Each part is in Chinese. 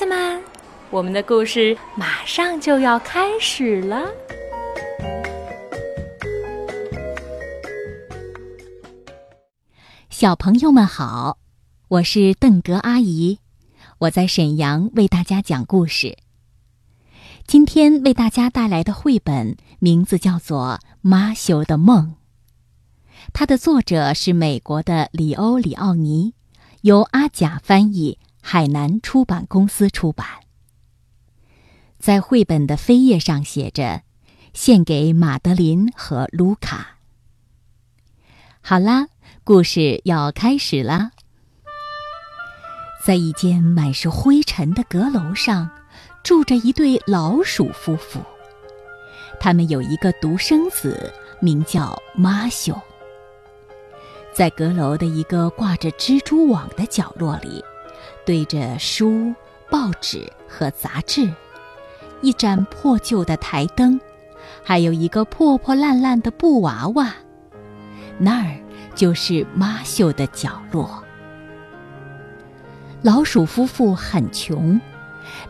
孩子们，我们的故事马上就要开始了。小朋友们好，我是邓格阿姨，我在沈阳为大家讲故事。今天为大家带来的绘本名字叫做《马修的梦》，它的作者是美国的里欧·里奥尼，由阿甲翻译，海南出版公司出版。在绘本的扉页上写着：“献给马德琳和卢卡。”好啦。故事要开始啦！在一间满是灰尘的阁楼上，住着一对老鼠夫妇。他们有一个独生子，名叫马修。在阁楼的一个挂着蜘蛛网的角落里，对着书、报纸和杂志，一盏破旧的台灯，还有一个破破烂烂的布娃娃。那儿。就是妈秀的角落。老鼠夫妇很穷，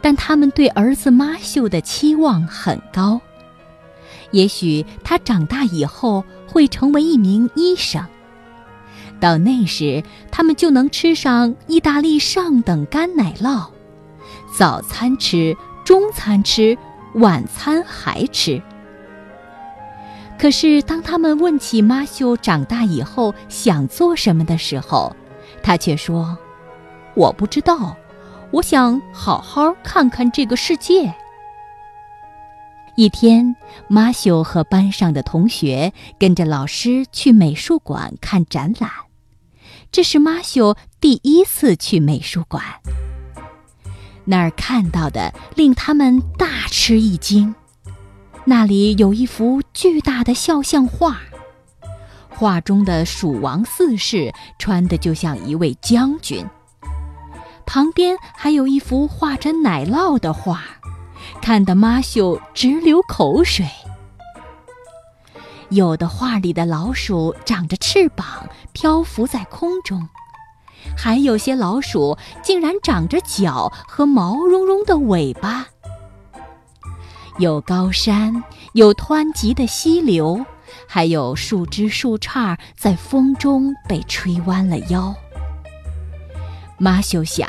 但他们对儿子妈秀的期望很高。也许他长大以后会成为一名医生，到那时他们就能吃上意大利上等干奶酪，早餐吃，中餐吃，晚餐还吃。可是，当他们问起马修长大以后想做什么的时候，他却说：“我不知道，我想好好看看这个世界。”一天，马修和班上的同学跟着老师去美术馆看展览，这是马修第一次去美术馆。那儿看到的令他们大吃一惊。那里有一幅巨大的肖像画，画中的蜀王四世穿的就像一位将军。旁边还有一幅画着奶酪的画，看得马修直流口水。有的画里的老鼠长着翅膀，漂浮在空中；还有些老鼠竟然长着脚和毛茸茸的尾巴。有高山，有湍急的溪流，还有树枝树杈在风中被吹弯了腰。马修想，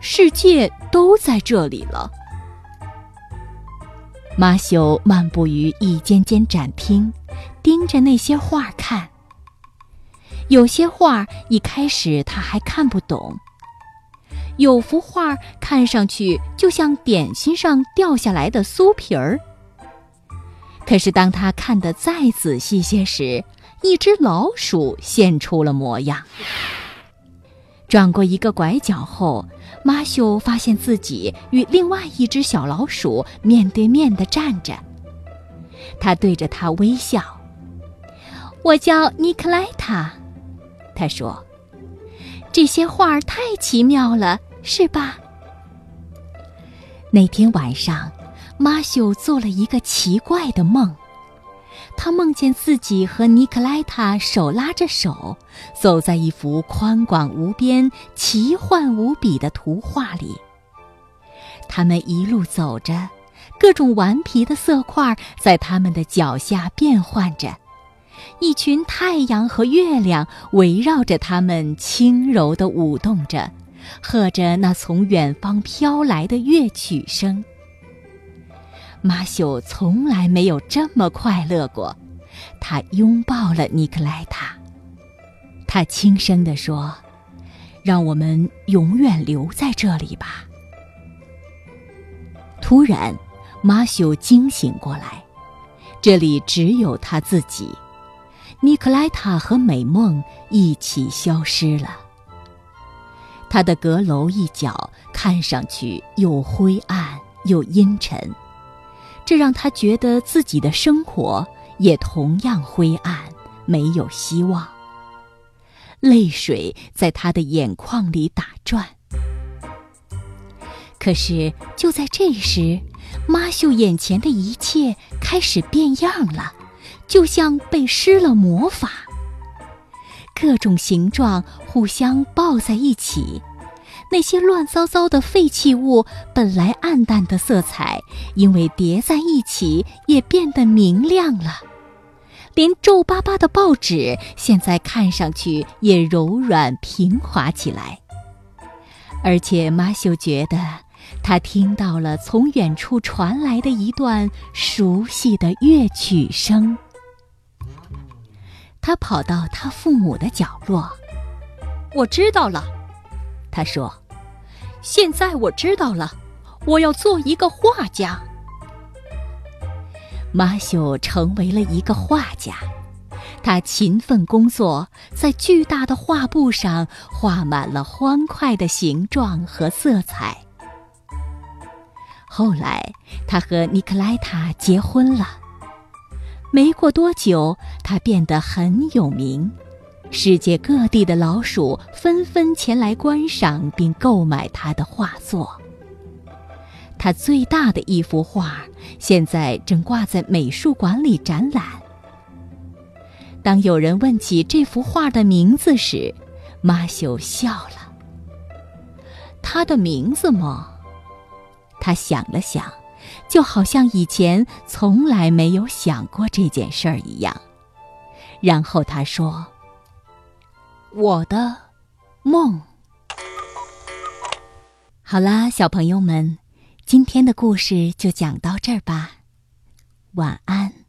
世界都在这里了。马修漫步于一间间展厅，盯着那些画看。有些画一开始他还看不懂。有幅画看上去就像点心上掉下来的酥皮儿，可是当他看得再仔细些时，一只老鼠现出了模样。转过一个拐角后，马修发现自己与另外一只小老鼠面对面的站着。他对着他微笑：“我叫尼克莱塔。”他说：“这些画太奇妙了。”是吧？那天晚上，马修做了一个奇怪的梦。他梦见自己和尼克莱塔手拉着手，走在一幅宽广无边、奇幻无比的图画里。他们一路走着，各种顽皮的色块在他们的脚下变换着，一群太阳和月亮围绕着他们轻柔地舞动着。和着那从远方飘来的乐曲声，马修从来没有这么快乐过。他拥抱了尼克莱塔，他轻声地说：“让我们永远留在这里吧。”突然，马修惊醒过来，这里只有他自己，尼克莱塔和美梦一起消失了。他的阁楼一角看上去又灰暗又阴沉，这让他觉得自己的生活也同样灰暗，没有希望。泪水在他的眼眶里打转。可是就在这时，马秀眼前的一切开始变样了，就像被施了魔法。各种形状互相抱在一起，那些乱糟糟的废弃物本来暗淡的色彩，因为叠在一起也变得明亮了。连皱巴巴的报纸现在看上去也柔软平滑起来。而且马修觉得，他听到了从远处传来的一段熟悉的乐曲声。他跑到他父母的角落。我知道了，他说：“现在我知道了，我要做一个画家。”马修成为了一个画家，他勤奋工作，在巨大的画布上画满了欢快的形状和色彩。后来，他和尼克莱塔结婚了。没过多久，他变得很有名。世界各地的老鼠纷纷前来观赏并购买他的画作。他最大的一幅画现在正挂在美术馆里展览。当有人问起这幅画的名字时，马修笑了。他的名字吗？他想了想，就好像以前从来没有想过这件事儿一样。然后他说。我的梦。好啦，小朋友们，今天的故事就讲到这儿吧，晚安。